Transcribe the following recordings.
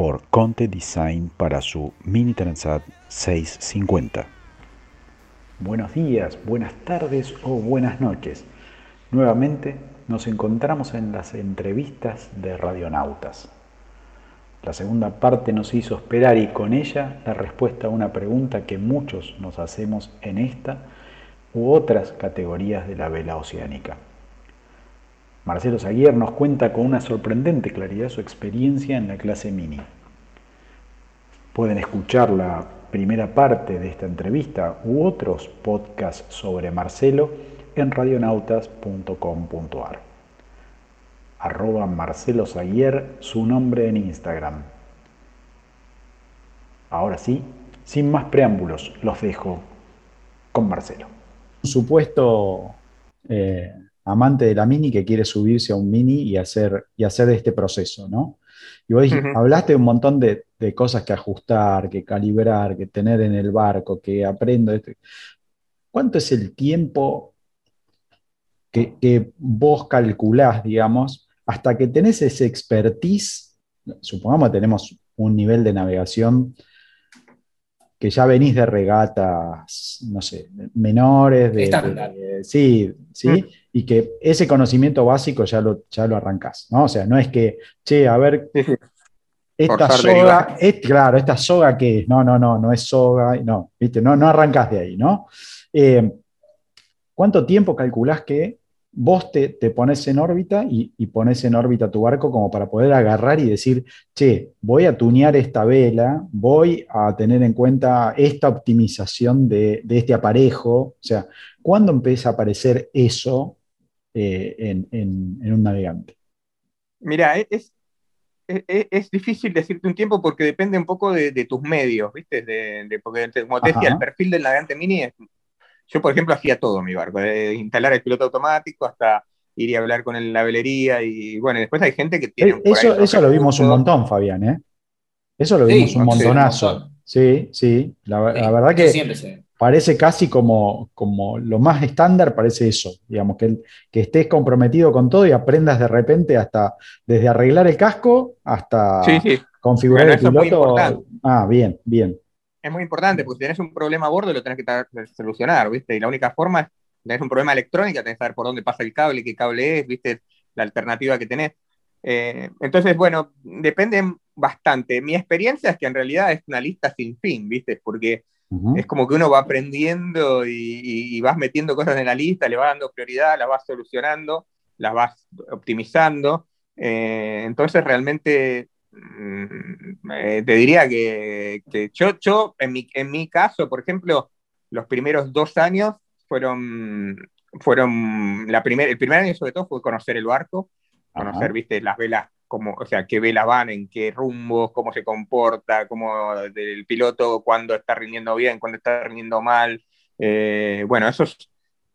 por Conte Design para su Mini Transat 650. Buenos días, buenas tardes o buenas noches. Nuevamente nos encontramos en las entrevistas de Radionautas. La segunda parte nos hizo esperar y con ella la respuesta a una pregunta que muchos nos hacemos en esta u otras categorías de la vela oceánica. Marcelo Zaguier nos cuenta con una sorprendente claridad su experiencia en la clase mini. Pueden escuchar la primera parte de esta entrevista u otros podcasts sobre Marcelo en radionautas.com.ar. Arroba Marcelo Zaguier, su nombre en Instagram. Ahora sí, sin más preámbulos, los dejo con Marcelo. Supuesto eh, amante de la Mini que quiere subirse a un Mini y hacer, y hacer este proceso, ¿no? Y vos hablaste un montón de, cosas que ajustar, que calibrar, que tener en el barco, que aprendo. Este. ¿Cuánto es el tiempo que, que, vos calculás, digamos, hasta que tenés ese expertise? Supongamos que tenemos un nivel de navegación que ya venís de regatas, no sé, menores, de, sí, sí, mm. y que ese conocimiento básico ya lo, ya lo arrancás, ¿no? O sea, no es que, che, a ver, esta soga, es, claro, esta soga que es, no, no, no, no es soga, no, viste, no, no arrancás de ahí, ¿no? Eh, ¿Cuánto tiempo calculás que vos te, pones en órbita y, pones en órbita tu barco como para poder agarrar y decir, che, voy a tunear esta vela, voy a tener en cuenta esta optimización de, este aparejo. O sea, ¿cuándo empieza a aparecer eso eh, en, un navegante? Mira, es, es, difícil decirte un tiempo porque depende un poco de, tus medios, ¿viste? De, porque, como te decía, el perfil del navegante mini es yo, por ejemplo, hacía todo mi barco, de instalar el piloto automático hasta ir a hablar con la velería y bueno, después hay gente que tiene... Eh, eso, eso lo vimos un montón, Fabián, ¿eh? Eso lo vimos un montonazo. Sí, sí, la, verdad que parece casi como, como lo más estándar, parece eso, digamos, que, que estés comprometido con todo y aprendas de repente hasta desde arreglar el casco hasta configurar el piloto. Ah, bien, bien es muy importante, porque si tenés un problema a bordo lo tenés que solucionar, ¿viste? Y la única forma es, tenés un problema electrónico, tenés que saber por dónde pasa el cable, qué cable es, ¿viste? La alternativa que tenés. Eh, entonces, bueno, depende bastante. Mi experiencia es que en realidad es una lista sin fin, ¿viste? Porque es como que uno va aprendiendo y, vas metiendo cosas en la lista, le vas dando prioridad, las vas solucionando, las vas optimizando. Eh, entonces, realmente eh, te diría que, yo, yo en, mi, en mi caso, por ejemplo, los primeros dos años fueron, fueron la primer, el primer año sobre todo fue conocer el barco, conocer, viste, las velas, cómo, o sea, qué velas van, en qué rumbos, cómo se comporta, cómo el piloto, cuándo está rindiendo bien, cuándo está rindiendo mal. Eh, bueno, eso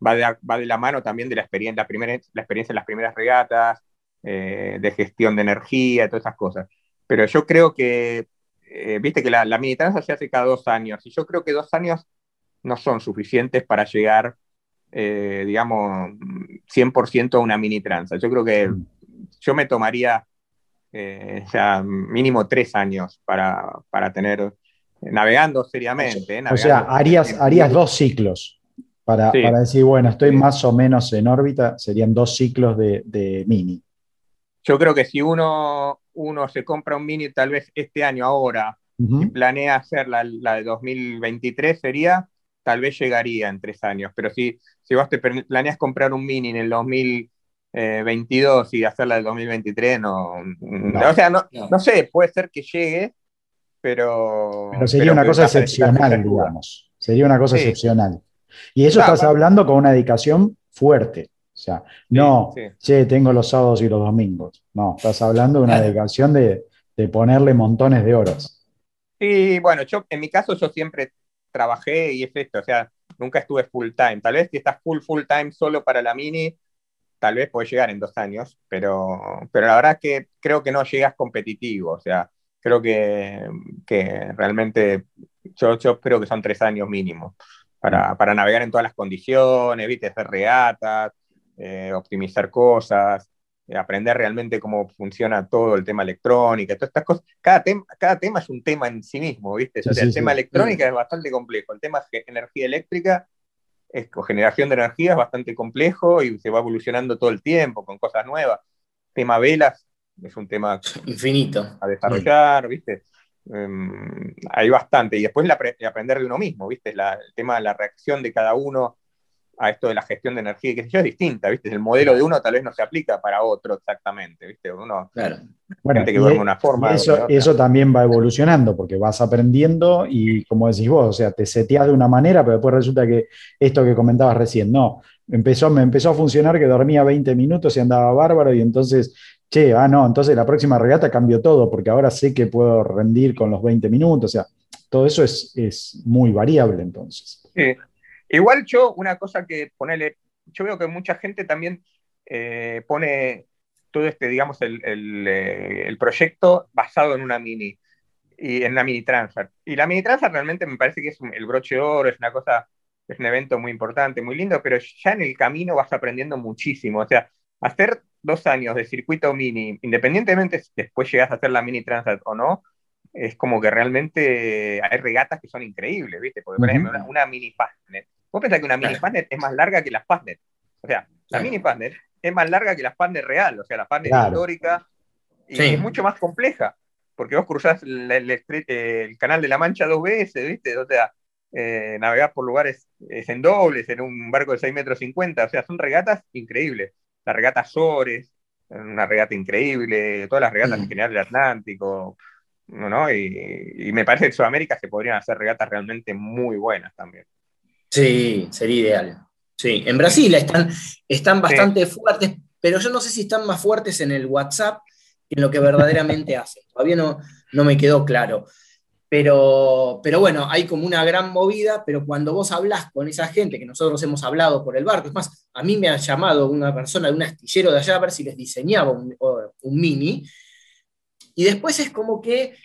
va, de, va de la mano también de la experiencia, la, primera, la experiencia en las primeras regatas, eh, de gestión de energía, todas esas cosas. Pero yo creo que, eh, viste que la, la militancia se hace cada dos años, y yo creo que dos años no son suficientes para llegar, eh, digamos, 100% a una mini transa. Yo creo que mm. yo me tomaría eh, ya mínimo tres años para, para tener, navegando seriamente. o sea, harías, harías dos ciclos. Para, para, decir, bueno, estoy más o menos en órbita, serían dos ciclos de, de mini. Yo creo que si uno uno se compra un Mini tal vez este año, ahora, y planea hacer la, de 2023, sería, tal vez llegaría en tres años. Pero si, si vos te planeas comprar un Mini en el 2022 y hacerla del 2023, no, no. O sea, no, no, sé, puede ser que llegue, pero... Pero sería una cosa excepcional, digamos. Sería una cosa excepcional. Y eso estás hablando con una dedicación fuerte. Sea, no, che, tengo los sábados y los domingos. No, estás hablando de una dedicación de, de ponerle montones de horas. Sí, bueno, yo en mi caso yo siempre trabajé y es esto, o sea, nunca estuve full time. Tal vez si estás full full time solo para la mini, tal vez puedes llegar en dos años, pero, pero la verdad es que creo que no llegas competitivo, o sea, creo que, que realmente yo, yo creo que son tres años mínimo para, para navegar en todas las condiciones, ¿viste? hacer regatas, eh, optimizar cosas, eh, aprender realmente cómo funciona todo el tema electrónica, todas estas cosas. Cada, cada tema es un tema en sí mismo, ¿viste? el tema electrónica es bastante complejo, el tema de energía eléctrica es generación de energía es bastante complejo y se va evolucionando todo el tiempo con cosas nuevas. tema velas es un tema infinito a desarrollar, ¿viste? Em, hay bastante. Y después aprender de uno mismo, ¿viste? el tema de la reacción de cada uno a esto de la gestión de energía, que es distinta, ¿viste? El modelo de uno tal vez no se aplica para otro exactamente, ¿viste? Uno, claro. Bueno, que duerme una forma. eso, eso también va evolucionando, porque vas aprendiendo y, como decís vos, o sea, te seteas de una manera, pero después resulta que esto que comentabas recién, no, empezó, me empezó a funcionar que dormía 20 minutos y andaba bárbaro, y entonces, che, ah, no, entonces la próxima regata cambió todo, porque ahora sé que puedo rendir con los 20 minutos, o sea, todo eso es, es muy variable entonces. Sí. Igual yo, una cosa que ponele, yo veo que mucha gente también eh, pone todo este, digamos, el, eh, el, proyecto basado en una mini, y en la mini transfer. Y la mini transfer realmente me parece que es el broche de oro, es una cosa, es un evento muy importante, muy lindo, pero ya en el camino vas aprendiendo muchísimo. O sea, hacer dos años de circuito mini, independientemente si después llegas a hacer la mini transfer o no, es como que realmente hay regatas que son increíbles, ¿viste? Porque, por ejemplo, una, mini Fastnet. Vos pensás que una mini Fastnet es más larga que la Fastnet. O sea, la mini Fastnet es más larga que la Fastnet real, o sea, la Fastnet histórica, y es mucho más compleja, porque vos cruzás el, canal de la Mancha dos veces, ¿viste? O sea, eh, navegás por lugares en dobles, en un barco de 6 metros 50, o sea, son regatas increíbles. La regata Sores, una regata increíble, todas las regatas en general del Atlántico, ¿no? Y, me parece que en Sudamérica se podrían hacer regatas realmente muy buenas también. Sí, sería ideal. Sí, en Brasil están, están bastante fuertes, pero yo no sé si están más fuertes en el WhatsApp que en lo que verdaderamente hacen. Todavía no, no me quedó claro. Pero, pero bueno, hay como una gran movida, pero cuando vos hablas con esa gente que nosotros hemos hablado por el barco, es más, a mí me ha llamado una persona de un astillero de allá a ver si les diseñaba un, un mini, y después es como que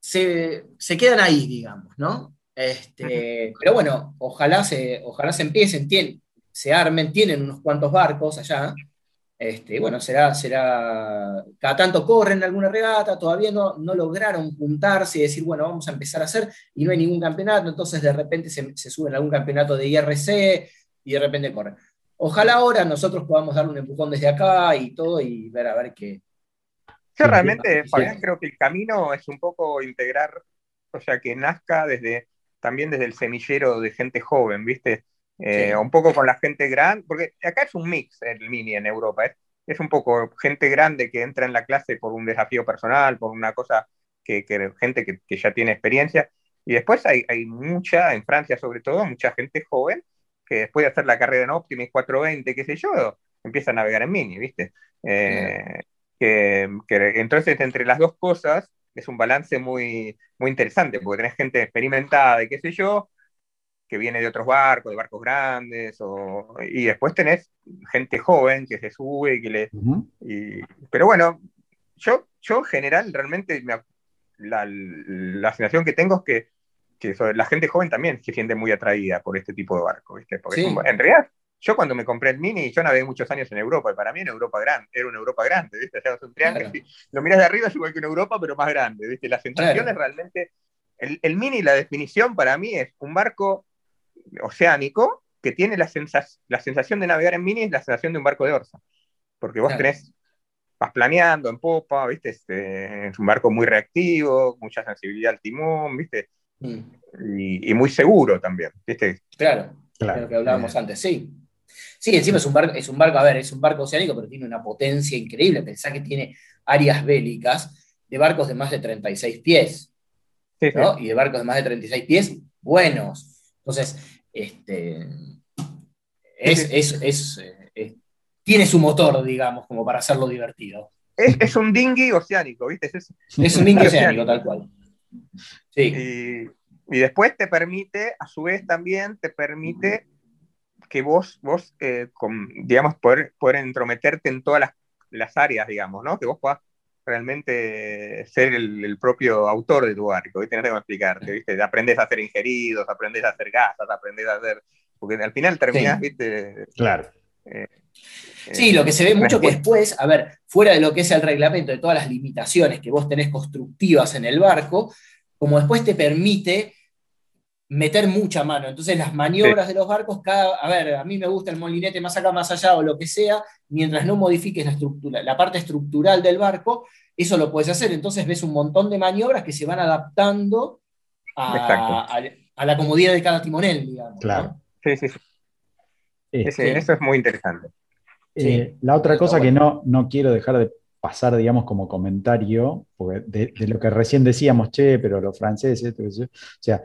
se, quedan ahí, digamos, ¿no? Este, pero bueno, ojalá se, ojalá se empiecen, se armen, tienen unos cuantos barcos allá. Este, bueno, será, será, cada tanto corren alguna regata, todavía no, no lograron juntarse y decir, bueno, vamos a empezar a hacer, y no hay ningún campeonato, entonces de repente se, se suben a algún campeonato de IRC y de repente corren. Ojalá ahora nosotros podamos dar un empujón desde acá y todo y ver a ver qué, yo realmente, Fabián, creo que el camino es un poco integrar, o sea, que nazca desde también desde el semillero de gente joven, ¿viste? Eh, un poco con la gente grande, porque acá es un mix el mini en Europa, es, es un poco gente grande que entra en la clase por un desafío personal, por una cosa que, que gente que, que, ya tiene experiencia, y después hay, hay, mucha, en Francia sobre todo, mucha gente joven que después de hacer la carrera en Optimus 420, qué sé yo, empieza a navegar en mini, ¿viste? Eh, que, entonces entre las dos cosas es un balance muy, muy interesante, porque tenés gente experimentada y qué sé yo, que viene de otros barcos, de barcos grandes, y después tenés gente joven que se sube y que le... pero bueno, yo, yo en general realmente la, la, sensación que tengo es que, que la gente joven también se siente muy atraída por este tipo de barco, ¿viste? Porque en realidad yo cuando me compré el Mini, yo navegué muchos años en Europa, y para mí Europa grande, era una Europa grande, ¿viste? O un triángulo, lo miras de arriba es igual que una Europa, pero más grande, ¿viste? La sensación es realmente, el, el, Mini, la definición para mí es un barco oceánico que tiene la, la sensación de navegar en Mini, es la sensación de un barco de orza, porque vos tenés, vas planeando en popa, ¿viste? Este, es un barco muy reactivo, mucha sensibilidad al timón, ¿viste? Mm. Y, y, muy seguro también, ¿viste? Claro, claro. lo que hablábamos eh. antes, sí. Sí, encima es un, barco, es un barco, a ver, es un barco oceánico, pero tiene una potencia increíble. Pensá que tiene áreas bélicas de barcos de más de 36 pies. Y de barcos de más de 36 pies buenos. Entonces, este, es, es, es, tiene su motor, digamos, como para hacerlo divertido. es, un dinghy oceánico, ¿viste? Es, un dinghy oceánico, tal cual. Sí. Y, después te permite, a su vez también, te permite que vos, vos eh, digamos, poder, poder entrometerte en todas las, las, áreas, digamos, ¿no? Que vos puedas realmente ser el, propio autor de tu barco. No tengo que explicarte, ¿viste? Aprendes a hacer ingeridos, aprendes a hacer gasas, aprendes a hacer... Porque al final terminas, ¿viste? Claro. Eh, sí, lo que se ve mucho que después, a ver, fuera de lo que es el reglamento, de todas las limitaciones que vos tenés constructivas en el barco, como después te permite meter mucha mano. Entonces las maniobras de los barcos, cada, a ver, a mí me gusta el molinete más acá, más allá o lo que sea, mientras no modifiques la estructura, la parte estructural del barco, eso lo puedes hacer. Entonces ves un montón de maniobras que se van adaptando a, la comodidad de cada timonel, digamos. Claro. Sí, sí, sí. Este, eso es muy interesante. Eh, la otra cosa que no, no quiero dejar de pasar, digamos, como comentario, porque de, lo que recién decíamos, che, pero los franceses, o sea,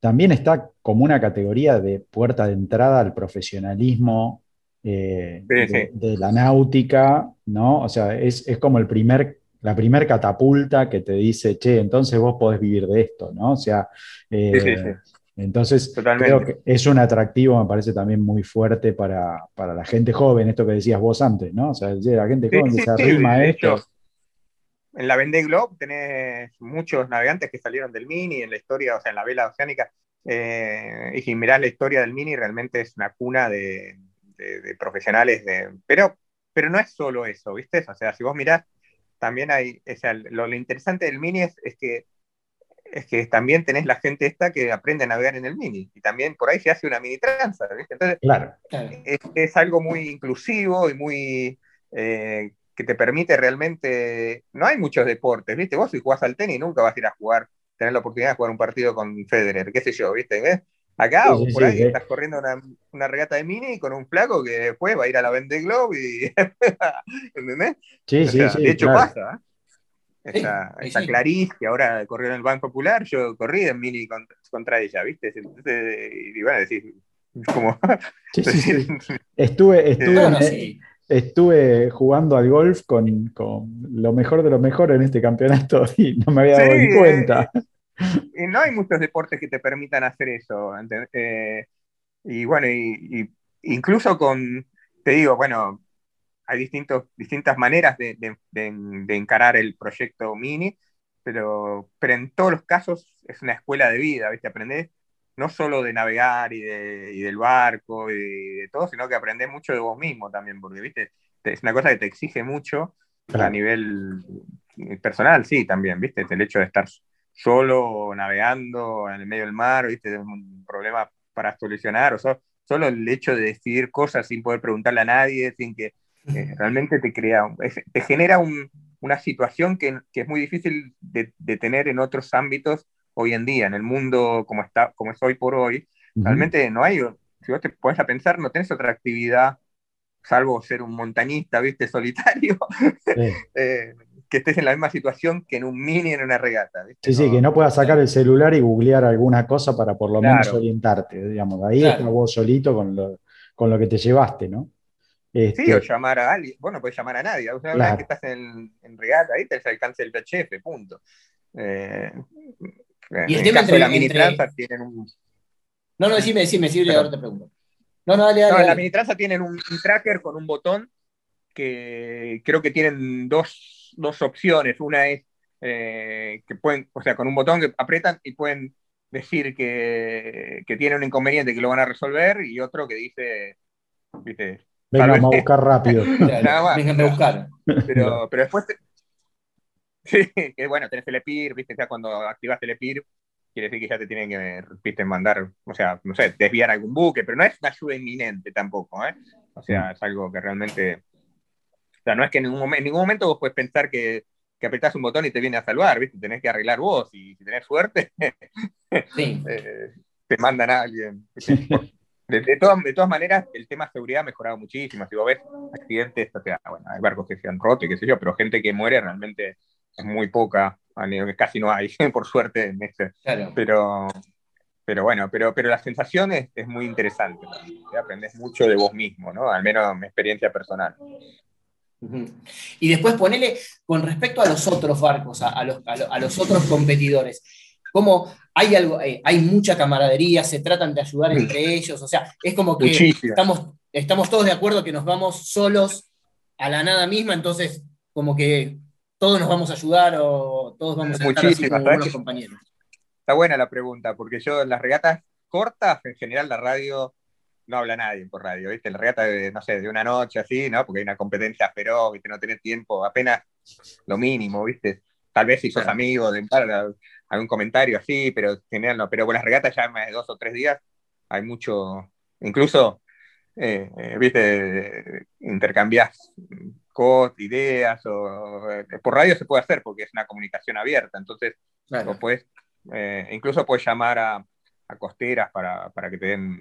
también está como una categoría de puerta de entrada al profesionalismo eh, de, la náutica, ¿no? O sea, es, como el primer, la primer catapulta que te dice, che, entonces vos podés vivir de esto, ¿no? O sea, eh, entonces creo que es un atractivo, me parece también muy fuerte para, la gente joven, esto que decías vos antes, ¿no? O sea, la gente joven que se arrima a esto en la Vendée Globe tenés muchos navegantes que salieron del Mini en la historia, o sea, en la vela oceánica. Eh, y si mirás la historia del Mini, realmente es una cuna de, profesionales. De, pero, pero no es solo eso, ¿viste? O sea, si vos mirás, también hay. O sea, lo, interesante del Mini es, que es que también tenés la gente esta que aprende a navegar en el mini y también por ahí se hace una mini tranza, ¿viste? Entonces, claro. es, algo muy inclusivo y muy eh, que te permite realmente. No hay muchos deportes, ¿viste? Vos si jugás al tenis nunca vas a ir a jugar, tener la oportunidad de jugar un partido con Federer, qué sé yo, ¿viste? ¿Ves? Acá o por ahí estás corriendo una, regata de mini con un flaco que después va a ir a la Vendée Globe y. ¿Entendés? Sí, sí, sí. De hecho pasa, ¿eh? Esa, Clarice, que ahora corrió en el Banco Popular, yo corrí en mini contra, ella, ¿viste? y bueno, decís, como. Sí, sí, sí. Estuve, estuve, estuve jugando al golf con, lo mejor de lo mejor en este campeonato y no me había dado ni cuenta. y no hay muchos deportes que te permitan hacer eso. Eh, y bueno, y, incluso con, te digo, bueno, hay distintos, distintas maneras de, encarar el proyecto Mini, pero, pero en todos los casos es una escuela de vida, ¿viste? Aprendés no solo de navegar y, de, y del barco y de todo, sino que aprendes mucho de vos mismo también, porque, viste, es una cosa que te exige mucho a nivel personal, sí, también, viste, el hecho de estar solo navegando en el medio del mar, viste, es un problema para solucionar, o solo el hecho de decidir cosas sin poder preguntarle a nadie, sin que eh, realmente te crea, te genera una situación que, que, es muy difícil de, de tener en otros ámbitos hoy en día, en el mundo como, está, como es hoy por hoy, realmente no hay, si vos te pones a pensar, no tenés otra actividad, salvo ser un montañista, viste, solitario, eh, que estés en la misma situación que en un mini en una regata. Sí, sí, que no puedas sacar el celular y googlear alguna cosa para por lo menos orientarte, digamos, ahí estás vos solito con lo, con lo que te llevaste, ¿no? Sí, o este llamar a alguien, bueno, puedes llamar a nadie, una vez que estás en, regata, ahí te alcance el PHF, punto. Eh, y el tema entre, la mini tranza tienen un. No, no, decime, decime, decime, ahora te pregunto. No, no, dale, dale. No, en la mini tranza tienen un, tracker con un botón que creo que tienen dos, dos opciones. Una es eh, que pueden, o sea, con un botón que apretan y pueden decir que, que tiene un inconveniente que lo van a resolver y otro que dice, viste, Venga, vamos a buscar rápido. Vengan a buscar. Pero, pero después Sí, que bueno, tenés el EPIR, viste, ya cuando activaste el EPIR, quiere decir que ya te tienen que, viste, mandar, o sea, no sé, desviar algún buque, pero no es una ayuda inminente tampoco, ¿eh? O sea, es algo que realmente, o sea, no es que en ningún, momento, en ningún momento vos puedes pensar que, que apretás un botón y te viene a salvar, viste, tenés que arreglar vos, y si tenés suerte, eh, te mandan a alguien. De, todas, de todas maneras, el tema de seguridad ha mejorado muchísimo. Si vos ves accidentes, o sea, bueno, hay barcos que se han roto y qué sé yo, pero gente que muere realmente es muy poca, casi no hay, por suerte, en este. Pero, pero bueno, pero, pero la sensación es, muy interesante. Aprendes mucho de vos mismo, ¿no? Al menos mi experiencia personal. Y después ponele con respecto a los otros barcos, a, los, a los, otros competidores. ¿Cómo hay, algo, eh, hay mucha camaradería, se tratan de ayudar entre ellos, o sea, es como que estamos, estamos todos de acuerdo que nos vamos solos a la nada misma, entonces como que todos nos vamos a ayudar o todos vamos a estar así como buenos compañeros. Está buena la pregunta, porque yo en las regatas cortas, en general la radio no habla nadie por radio, ¿viste? La regata de, no sé, de una noche así, ¿no? Porque hay una competencia feroz, ¿viste? No tenés tiempo, apenas lo mínimo, ¿viste? Tal vez si sos amigo de algún comentario así, pero en general no. Pero con las regatas ya más de dos o tres días hay mucho, incluso, eh, eh, ¿viste? Intercambias ideas, o eh, por radio se puede hacer porque es una comunicación abierta, entonces incluso puedes llamar a, costeras para, para, que te den,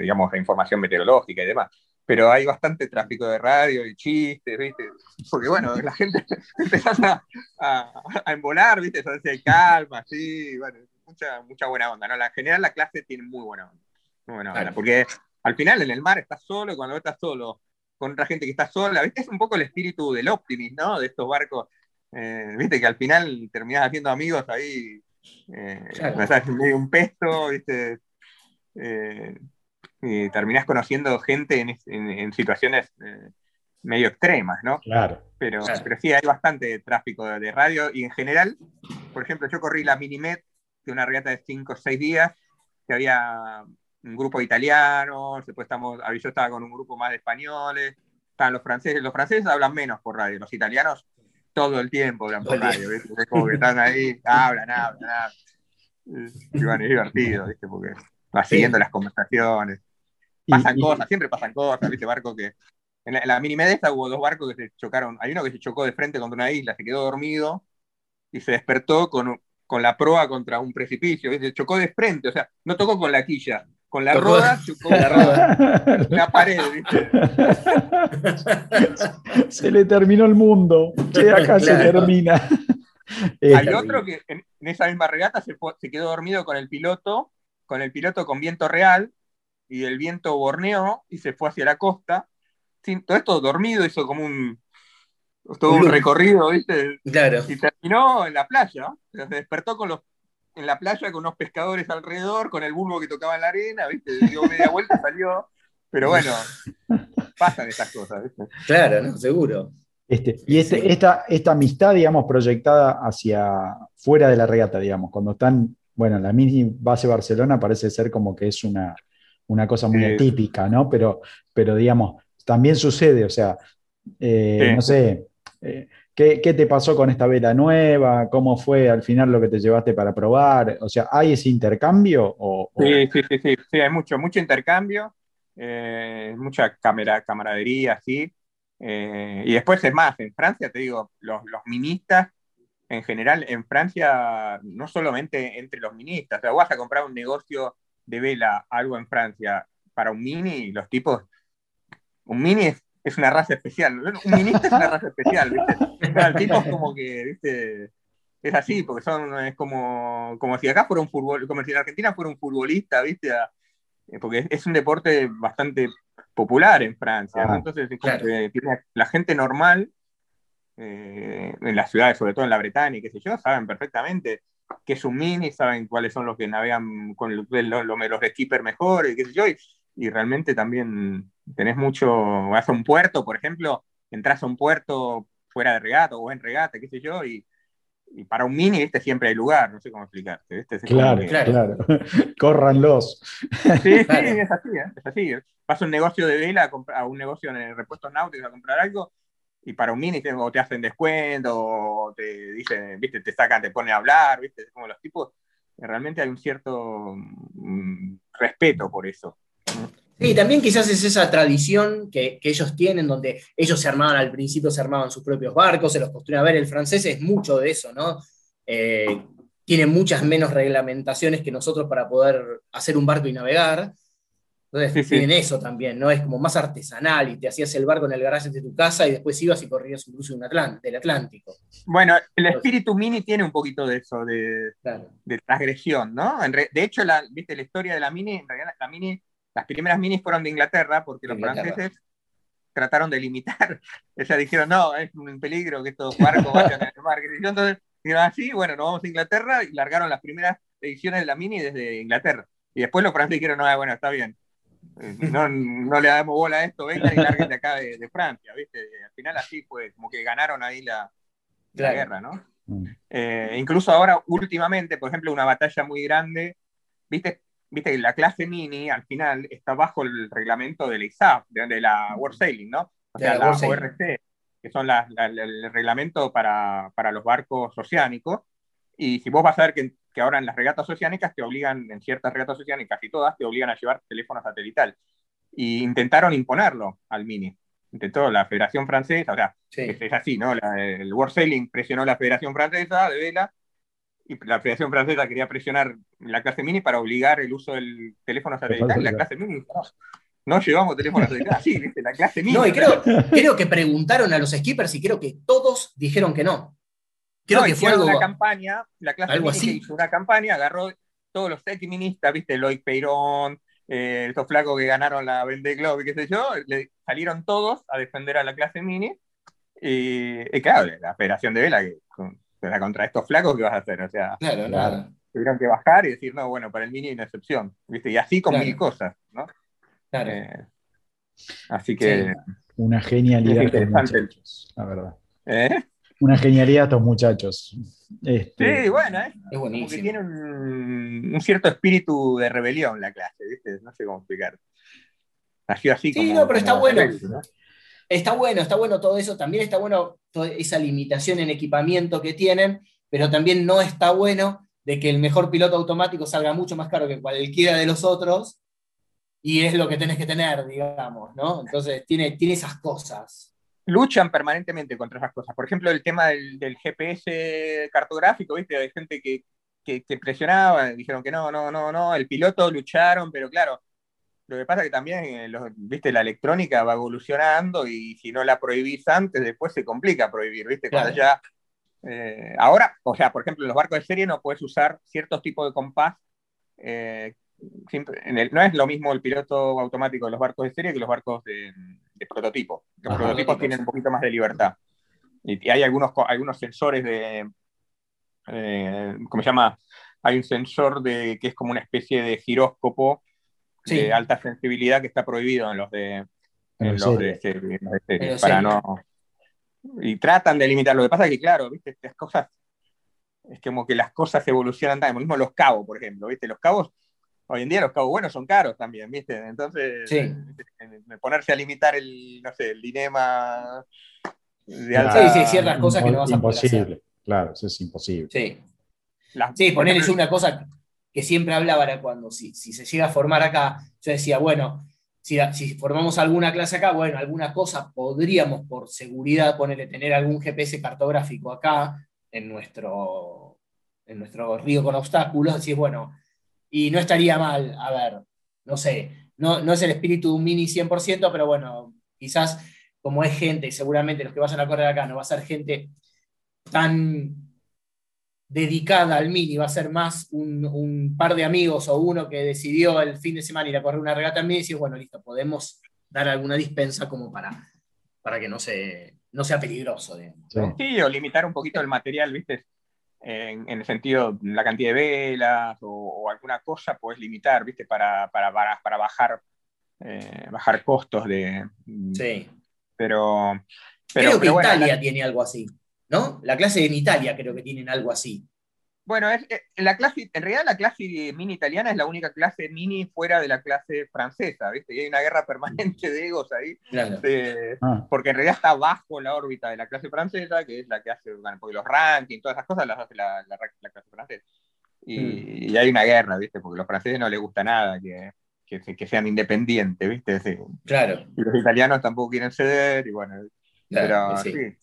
digamos, información meteorológica y demás pero hay bastante tráfico de radio y chistes, ¿viste? Porque bueno, la gente empieza a, a, embolar, ¿viste? Entonces hay calma, sí, bueno, mucha, mucha buena onda, ¿no? La, en general la clase tiene muy buena onda, muy buena onda, porque al final en el mar estás solo y cuando estás solo con otra gente que está sola, ¿viste? Es un poco el espíritu del Optimist, ¿no? De estos barcos, eh, ¿viste? Que al final terminás haciendo amigos ahí, eh, medio un pesto, ¿viste? Eh, y terminás conociendo gente en, situaciones eh, medio extremas, ¿no? Claro. Pero, pero sí, hay bastante tráfico de, radio y en general, por ejemplo, yo corrí la Minimet de una regata de 5 o 6 días, que había un grupo de italianos, después estamos, yo estaba con un grupo más de españoles, estaban los franceses, los franceses hablan menos por radio, los italianos todo el tiempo hablan por radio, Es como que están ahí, hablan, hablan, hablan. Y bueno, es divertido, ¿viste? Porque va siguiendo las conversaciones. Pasan cosas, siempre pasan cosas, ¿viste? Barco que. En la, mini esta hubo dos barcos que se chocaron. Hay uno que se chocó de frente contra una isla, se quedó dormido y se despertó con, con la proa contra un precipicio. Se chocó de frente, o sea, no tocó con la quilla, con la rueda chocó la, roda. la pared, ¿viste? Se le terminó el mundo. Que acá se termina. Hay otro que en, esa misma regata se, se quedó dormido con el piloto, con el piloto con viento real, y el viento borneó y se fue hacia la costa. todo esto dormido, hizo como un, todo un recorrido, ¿viste? Claro. Y terminó en la playa. se despertó con los, en la playa con unos pescadores alrededor, con el bulbo que tocaba en la arena, ¿viste? Dio media vuelta, salió. Pero bueno, pasan estas cosas, ¿viste? Claro, ¿no? Seguro. Este, y este, esta, esta amistad, digamos, proyectada hacia fuera de la regata, digamos, cuando están, bueno, la mini base Barcelona parece ser como que es una, una cosa muy atípica, ¿no? Pero, pero digamos, también sucede, o sea, eh, no sé, eh, ¿qué, te pasó con esta vela nueva? ¿Cómo fue al final lo que te llevaste para probar? O sea, ¿hay ese intercambio? O, Sí, sí, sí, sí, hay mucho, mucho intercambio, eh, mucha camaradería, sí. y después es más, en Francia, te digo, los, los ministas en general, en Francia, no solamente entre los ministas, o sea, vas a comprar un negocio de vela algo en Francia para un mini, los tipos, un mini es, una raza especial, un minista es una raza especial, ¿viste? el tipo es como que, ¿viste? Es así, porque son, es como, como si acá fuera un fútbol, como si en Argentina fuera un futbolista, ¿viste? Eh, porque es, un deporte bastante popular en Francia, ah, Entonces, la gente normal, eh, en las ciudades, sobre todo en la Bretaña y qué sé yo, saben perfectamente que es un mini, saben cuáles son los que navegan con los, los, los skipper mejor, y qué sé yo, y, realmente también tenés mucho, vas a un puerto, por ejemplo, entras a un puerto fuera de regata o en regata, qué sé yo, y, para un mini, viste, siempre hay lugar, no sé cómo explicarte. claro, claro, Córranlos. Sí, sí, es así, ¿eh? es así. Vas a un negocio de vela, a, un negocio en repuestos náuticos a comprar algo, y para un mini o te hacen descuento, o te dicen, viste, te sacan, te ponen a hablar, viste, como los tipos, realmente hay un cierto mm, respeto por eso. Sí, también quizás es esa tradición que, ellos tienen, donde ellos se armaban al principio, se armaban sus propios barcos, se los construían. A ver, el francés es mucho de eso, ¿no? Eh, tiene muchas menos reglamentaciones que nosotros para poder hacer un barco y navegar. Entonces tienen eso también, ¿no? Es como más artesanal y te hacías el barco en el garaje de tu casa y después ibas y corrías incluso un del Atlántico. Bueno, el espíritu mini tiene un poquito de eso, de, de transgresión, ¿no? de hecho, la, ¿viste la historia de la mini? En realidad, la mini, las primeras minis fueron de Inglaterra porque los franceses trataron de limitar. O sea, dijeron, no, es un peligro que estos barcos vayan el mar. Entonces, dijeron así, ah, bueno, nos vamos a Inglaterra y largaron las primeras ediciones de la Mini desde Inglaterra. Y después los franceses dijeron, no, bueno, está bien. Eh, no, no le damos bola a esto, vengan y larguen de acá de, Francia, ¿viste? Al final así fue, como que ganaron ahí la, la guerra, ¿no? Mm. Eh, incluso ahora, últimamente, por ejemplo, una batalla muy grande, ¿viste? Viste que la clase mini al final está bajo el reglamento de la ISAF, de, la World Sailing, ¿no? O sea, la, ORC, que son el reglamento para, para, los barcos oceánicos. Y si vos vas a ver que, que, ahora en las regatas oceánicas te obligan, en ciertas regatas oceánicas y todas, te obligan a llevar teléfono satelital. Y intentaron imponerlo al mini intentó la Federación Francesa, o sea, es, así, ¿no? el World Sailing presionó la Federación Francesa de vela y la Federación Francesa quería presionar la clase mini para obligar el uso del teléfono satelital. La clase mini no, llevamos teléfono satelital, sí, ¿viste? la clase mini. No, y creo, creo que preguntaron a los skippers y creo que todos dijeron que no. Creo que fue algo, una campaña, la clase mini hizo una campaña, agarró todos los ministas, ¿viste? Loic Peirón, eh, estos flacos que ganaron la Vendée Globe y qué sé yo, le salieron todos a defender a la clase mini. Y, claro, la Federación de Vela, que contra estos flacos, ¿qué vas a hacer? O sea, tuvieron que bajar y decir, no, bueno, para el mini hay una excepción. ¿viste? Y así con mil cosas, ¿no? Claro. Eh, así que. Una genialidad estos muchachos, la verdad. ¿Eh? Una genialidad estos muchachos. Este, sí, bueno, ¿eh? es buenísimo. Porque tiene un, cierto espíritu de rebelión la clase, ¿viste? No sé cómo explicar. Nació así sí, no, pero está bueno. Está bueno, está bueno todo eso. También está bueno esa limitación en equipamiento que tienen, pero también no está bueno de que el mejor piloto automático salga mucho más caro que cualquiera de los otros y es lo que tenés que tener, digamos, ¿no? Entonces tiene, tiene esas cosas luchan permanentemente contra esas cosas. Por ejemplo, el tema del, GPS cartográfico, ¿viste? Hay gente que, que, presionaba, dijeron que no, no, no, no, el piloto lucharon, pero claro, lo que pasa es que también, eh, viste, la electrónica va evolucionando y si no la prohibís antes, después se complica prohibir, viste, cuando ya... Eh, ahora, o sea, por ejemplo, en los barcos de serie no puedes usar ciertos tipos de compás eh, no es lo mismo el piloto automático de los barcos de serie que los barcos de, prototipo. Los prototipos tienen un poquito más de libertad. Y, hay algunos, algunos sensores de, eh, ¿cómo se llama? Hay un sensor de, que es como una especie de giróscopo de alta sensibilidad que está prohibido en los de, en los de, serie, para no... Y tratan de limitar. Lo que pasa es que, claro, ¿viste? estas cosas es como que las cosas evolucionan también. Mismo los cabos, por ejemplo, ¿viste? Los cabos hoy en día los cabos buenos son caros también, ¿viste? Entonces, eh, ponerse a limitar el, no sé, el dilema de alta... Sí, sí, ciertas cosas que no vas a poder hacer. Claro, eso es imposible. Sí. sí, ponerles una cosa que siempre hablaba era cuando si, si se llega a formar acá, yo decía, bueno, si, si, formamos alguna clase acá, bueno, alguna cosa podríamos por seguridad ponerle, tener algún GPS cartográfico acá en nuestro, en nuestro río con obstáculos, así es bueno, y no estaría mal, a ver, no sé, no, no es el espíritu de un mini 100%, pero bueno, quizás como es gente, seguramente los que vayan a correr acá no va a ser gente tan dedicada al mini, va a ser más un, par de amigos o uno que decidió el fin de semana ir a correr una regata en mini y decir, bueno, listo, podemos dar alguna dispensa como para, para que no, se, no sea peligroso. Sí, o limitar un poquito el material, ¿viste? en, el sentido, la cantidad de velas o, alguna cosa, puedes limitar, ¿viste? Para, para, para bajar, eh, bajar costos de... Sí. Pero... pero creo que Italia tiene algo así, ¿no? La clase en Italia creo que tienen algo así. Bueno, es, eh, la clase, en realidad la clase mini italiana es la única clase mini fuera de la clase francesa, ¿viste? Y hay una guerra permanente de egos ahí, ah. porque en realidad está bajo la órbita de la clase francesa, que es la que hace, porque los rankings, todas esas cosas las hace la, clase francesa. Mm. Y, hay una guerra, ¿viste? Porque a los franceses no les gusta nada que, que, sean independientes, ¿viste? Claro. Y los italianos tampoco quieren ceder, y bueno, pero sí.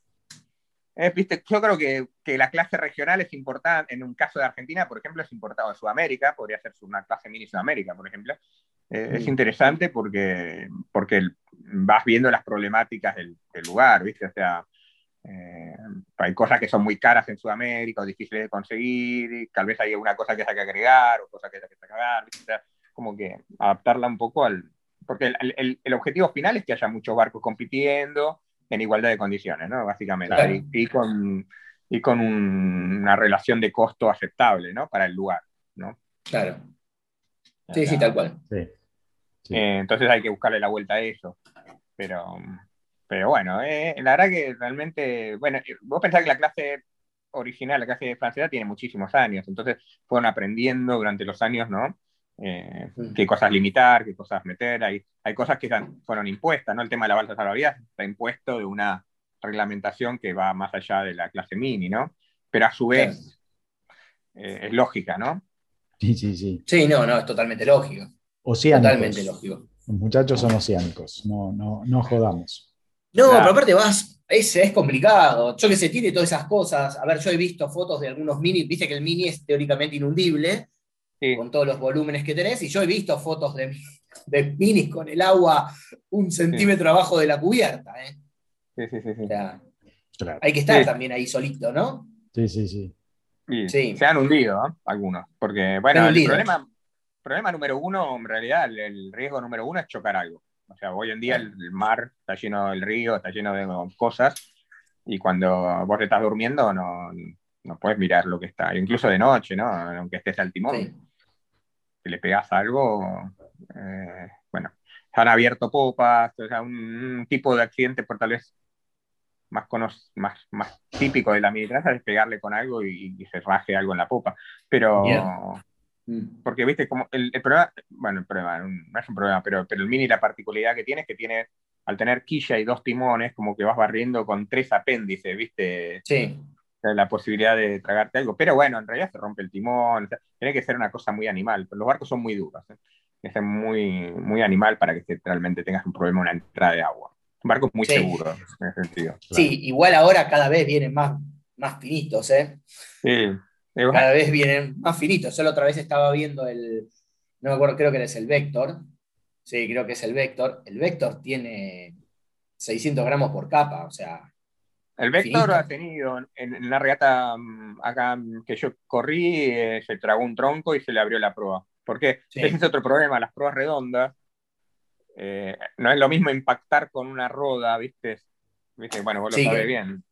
Eh, ¿viste? Yo creo que, que, la clase regional es importante, en un caso de Argentina, por ejemplo, es importado en Sudamérica, podría ser una clase mini Sudamérica, por ejemplo. Eh, es mm. interesante porque, porque vas viendo las problemáticas del, lugar, ¿viste? O sea, eh, hay cosas que son muy caras en Sudamérica o difíciles de conseguir, tal vez hay alguna cosa que hay que agregar o cosas que hay que sacar. O sea, como que adaptarla un poco al, porque el, objetivo final es que haya muchos barcos compitiendo en igualdad de condiciones, ¿no? Básicamente, y, con, y con una relación de costo aceptable, ¿no? Para el lugar, ¿no? Claro. Sí, sí, tal cual. Eh, entonces hay que buscarle la vuelta a eso. Pero, pero bueno, eh, la verdad que realmente, bueno, vos pensás que la clase original, la clase de francesa, tiene muchísimos años, entonces fueron aprendiendo durante los años, ¿no? Eh, qué cosas limitar, qué cosas meter, hay, hay cosas que fueron impuestas, ¿no? El tema de la balsa salvavidas está impuesto de una reglamentación que va más allá de la clase mini, ¿no? Pero a su vez es lógica, ¿no? Sí, sí, sí. Sí, no, no, es totalmente lógico. Oceánicos. Totalmente lógico. Los muchachos son oceánicos, no, no, no jodamos. No, pero aparte vas, es, es complicado. Yo que sé, tiene todas esas cosas. A ver, yo he visto fotos de algunos mini, viste que el mini es teóricamente inundible, con todos los volúmenes que tenés, y yo he visto fotos de, de minis con el agua un centímetro abajo de la cubierta. ¿eh? Sí, sí, sí. Hay que estar también ahí solito, ¿no? Sí, sí, sí. Se han hundido ¿eh? algunos, porque, bueno, el problema, problema número uno, en realidad, el, riesgo número uno es chocar algo. O sea, hoy en día el, mar está lleno del río, está lleno de cosas, y cuando vos estás durmiendo no, no puedes mirar lo que está, incluso de noche, ¿no? Aunque estés al timón. Si le pegas algo, eh, bueno, se han abierto popas, o sea, un, tipo de accidente por tal vez más, más, más típico de la militar es pegarle con algo y, y, se raje algo en la popa. Pero, Mm. Porque, viste, como el, problema, bueno, el problema, no es un problema, pero, pero el Mini la particularidad que tiene es que tiene, al tener quilla y dos timones, como que vas barriendo con tres apéndices, viste. Sí. La posibilidad de tragarte algo. Pero bueno, en realidad se rompe el timón, tiene que ser una cosa muy animal. Los barcos son muy duros, ¿eh? tiene que ser muy, muy animal para que realmente tengas un problema, una entrada de agua. Un barco muy seguro en ese sentido. Sí, igual ahora cada vez vienen más, más finitos, ¿eh? Sí. Cada vez vienen más finitos. Solo otra vez estaba viendo el, no me acuerdo, creo que es el Vector. Sí, creo que es el Vector. El Vector tiene 600 gramos por capa, o sea. El Vector ha tenido en, la regata mm, acá que yo corrí, eh, se tragó un tronco y se le abrió la proa. Porque ese es otro problema, las proas redondas. Eh, no es lo mismo impactar con una roda, ¿viste? ¿Viste? Bueno, vos lo sabés bien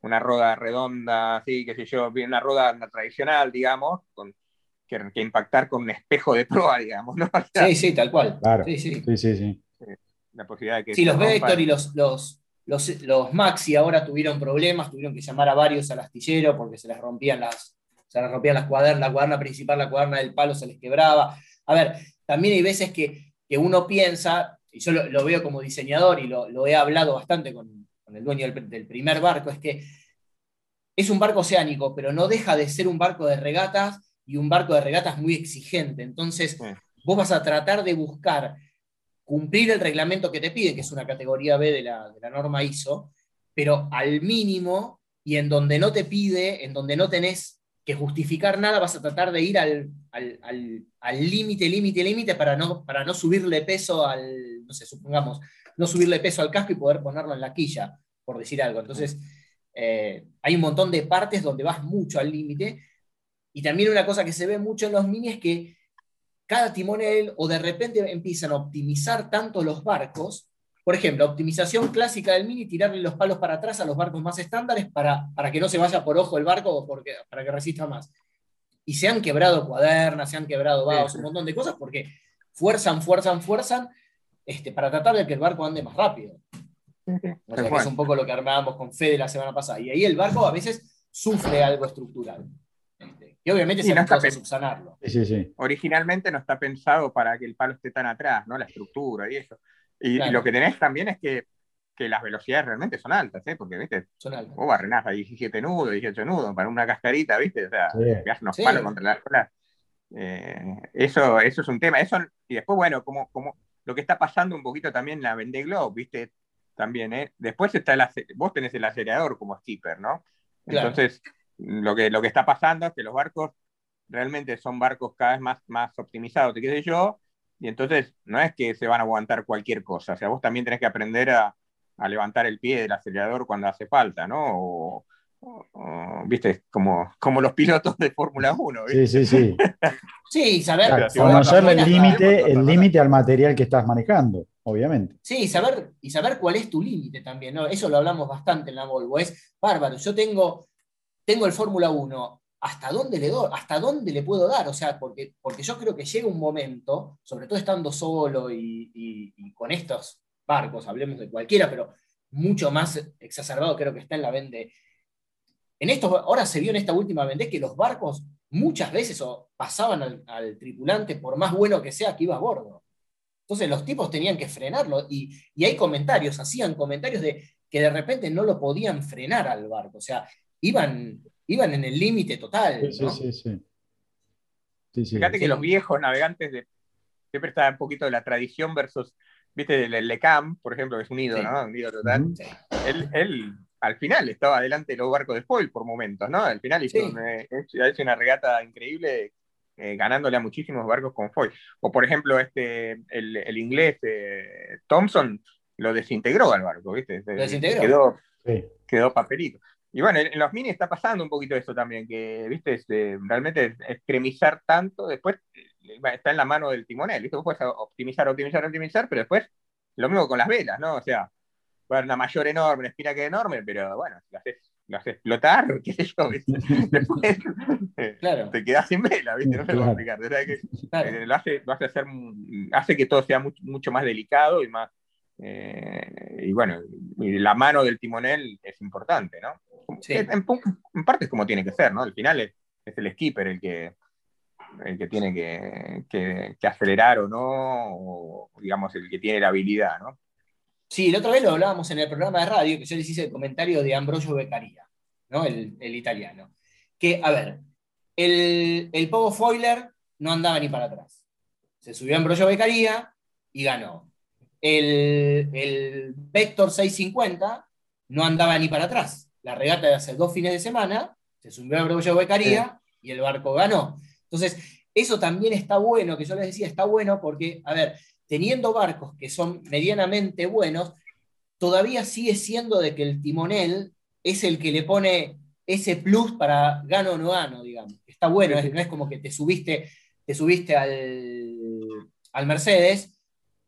una rueda redonda, así, qué sé yo, una rueda tradicional, digamos, con, que, impactar con un espejo de proa, digamos, ¿no? sí, sí, tal cual. Sí, sí. sí, sí, La posibilidad de que sí, los Vector y los, los, los, Maxi ahora tuvieron problemas, tuvieron que llamar a varios al astillero porque se les rompían las, se les rompían las cuadernas, la cuaderna principal, la cuaderna del palo se les quebraba. A ver, también hay veces que, que uno piensa, y yo lo, veo como diseñador y lo, lo he hablado bastante con, con el dueño del, primer barco, es que es un barco oceánico, pero no deja de ser un barco de regatas y un barco de regatas muy exigente. Entonces, vos vas a tratar de buscar cumplir el reglamento que te pide, que es una categoría B de la, norma ISO, pero al mínimo y en donde no te pide, en donde no tenés que justificar nada, vas a tratar de ir al límite, límite, límite para no, para no subirle peso al, no sé, supongamos, no subirle peso al casco y poder ponerlo en la quilla, por decir algo. Entonces, eh, hay un montón de partes donde vas mucho al límite. Y también una cosa que se ve mucho en los mini es que cada timonel o de repente empiezan a optimizar tanto los barcos. Por ejemplo, optimización clásica del mini, tirarle los palos para atrás a los barcos más estándares para, para que no se vaya por ojo el barco o porque, para que resista más. Y se han quebrado cuadernas, se han quebrado vados, un montón de cosas porque fuerzan, fuerzan, fuerzan este, para tratar de que el barco ande más rápido. es un poco lo que armábamos con Fede la semana pasada. Y ahí el barco a veces sufre algo estructural. Y obviamente se no está subsanarlo. Sí, sí. Originalmente no está pensado para que el palo esté tan atrás, ¿no? La estructura y eso. Y, lo que tenés también es que, que, las velocidades realmente son altas, ¿eh? Porque, ¿viste? Son altas. Vos barrenás a 17 nudos, 18 nudos, para una cascarita, ¿viste? O sea, sí. unos palos contra la escuela. Eh, eso, eso es un tema. Eso, y después, bueno, como, como lo que está pasando un poquito también en la Vendée Globe, ¿viste? También, ¿eh? Después está el, vos tenés el acelerador como skipper, ¿no? Entonces, lo, que, lo que está pasando es que los barcos realmente son barcos cada vez más, más optimizados, qué sé yo, y entonces no es que se van a aguantar cualquier cosa, o sea, vos también tenés que aprender a, a levantar el pie del acelerador cuando hace falta, ¿no? O, viste, como, como los pilotos de Fórmula 1. Sí, sí, sí. sí, saber. conocer el límite, el límite al material que estás manejando, obviamente. Sí, saber, y saber cuál es tu límite también, ¿no? Eso lo hablamos bastante en la Volvo. Es bárbaro. Yo tengo, tengo el Fórmula 1. ¿Hasta dónde le doy? ¿Hasta dónde le puedo dar? O sea, porque, porque yo creo que llega un momento, sobre todo estando solo y, y con estos barcos, hablemos de cualquiera, pero mucho más exacerbado creo que está en la vende en esto, ahora se vio en esta última vez que los barcos muchas veces pasaban al, tripulante, por más bueno que sea, que iba a bordo. Entonces los tipos tenían que frenarlo y, hay comentarios, hacían comentarios de que de repente no lo podían frenar al barco, o sea, iban, iban en el límite total. Sí, sí, sí, Fíjate que los viejos navegantes de, siempre está un poquito de la tradición versus, viste, el LECAM, por ejemplo, que es unido, ¿no? Unido total. él al final estaba delante de los barcos de foil por momentos, ¿no? Al final hizo, una, regata increíble eh, ganándole a muchísimos barcos con foil. O por ejemplo, este, el, inglés eh, Thompson lo desintegró al barco, ¿viste? Lo desintegró. Quedó, quedó papelito. Y bueno, en los mini está pasando un poquito eso también, que, viste, este, realmente extremizar tanto, después eh, está en la mano del timonel, ¿viste? Vos puedes optimizar, optimizar, optimizar, pero después lo mismo con las velas, ¿no? O sea, va una mayor enorme, una espina que enorme, pero bueno, lo haces, lo haces explotar, qué sé yo, después eh, te quedas sin vela, ¿viste? No sé cómo explicar. Que, eh, lo, hace, lo hace, hacer, hace que todo sea mucho, mucho más delicado y más. Eh, y bueno, la mano del timonel es importante, ¿no? En, parte es como tiene que ser, ¿no? Al final es, es el skipper el que, el que tiene que, que, que, acelerar o no, o digamos el que tiene la habilidad, ¿no? Sí, la otra vez lo hablábamos en el programa de radio, que yo les hice el comentario de Ambrogio Beccaria, ¿no? el, italiano. Que, a ver, el, el Pogo Foiler no andaba ni para atrás. Se subió a Ambrogio Beccaria y ganó. El, el Vector 650 no andaba ni para atrás. La regata de hace dos fines de semana, se subió a Ambrogio Beccaria y el barco ganó. Entonces, eso también está bueno, que yo les decía, está bueno porque, a ver, teniendo barcos que son medianamente buenos, todavía sigue siendo de que el timonel es el que le pone ese plus para gano o no gano, digamos. Está bueno, no es como que te subiste, te subiste al, al Mercedes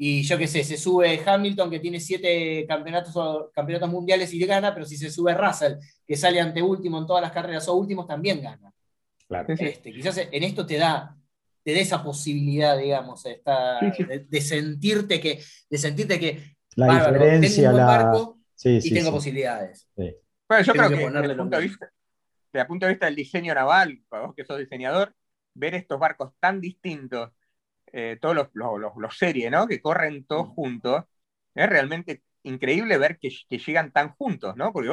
y yo qué sé, se sube Hamilton que tiene siete campeonatos, campeonatos mundiales y gana, pero si se sube Russell, que sale ante último en todas las carreras o últimos, también gana. Claro. Este, quizás en esto te da, te dé esa posibilidad, digamos, De, sentirte que, de sentirte que la diferencia, tengo un barco y tengo posibilidades. Bueno, yo creo que, desde, el punto de vista, desde el punto de vista del diseño naval, para vos que sos diseñador, ver estos barcos tan distintos, eh, todos los, los, series, ¿no? Que corren todos mm. juntos, es realmente increíble ver que, que llegan tan juntos, ¿no? Porque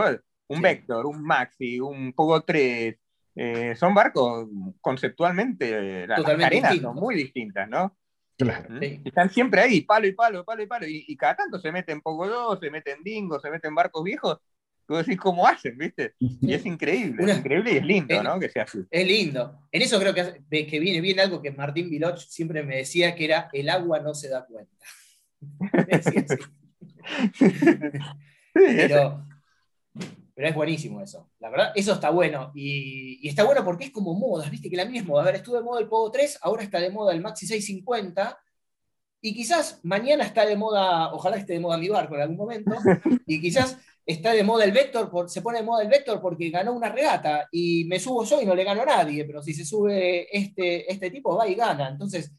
un Vector, un Maxi, un Pogo 3, eh, son barcos conceptualmente, las arenas son muy distintas, ¿no? Claro. Están siempre ahí, palo y palo, palo y palo, y, cada tanto se meten poco dos, se meten dingos, se meten barcos viejos, tú decís cómo hacen, ¿viste? Y es increíble, es increíble y es lindo, ¿no? Que sea así. Es lindo. En eso creo que, que viene bien algo que Martín Viloch siempre me decía, que era el agua no se da cuenta. Pero, pero es buenísimo eso. La verdad, eso está bueno. Y, está bueno porque es como modas, viste que la misma A ver, estuvo de moda el Pogo 3, ahora está de moda el Maxi 650. Y quizás mañana está de moda, ojalá esté de moda mi barco en algún momento, y quizás está de moda el Vector, por, se pone de moda el Vector porque ganó una regata y me subo yo y no le gano a nadie, pero si se sube este, este tipo va y gana. Entonces,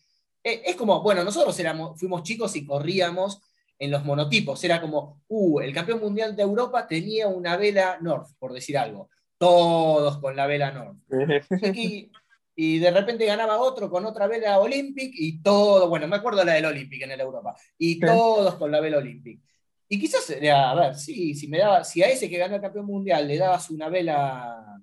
e, es como, bueno, nosotros éramos, fuimos chicos y corríamos en los monotipos. Era como, uh, el campeón mundial de Europa tenía una vela North, por decir algo. Todos con la vela North. Y, de repente ganaba otro con otra vela Olympic y todo, bueno, me acuerdo la del Olympic en el Europa. Y todos con la vela Olympic. Y quizás sería, a ver, sí, si, me daba, si a ese que ganó el campeón mundial le dabas una vela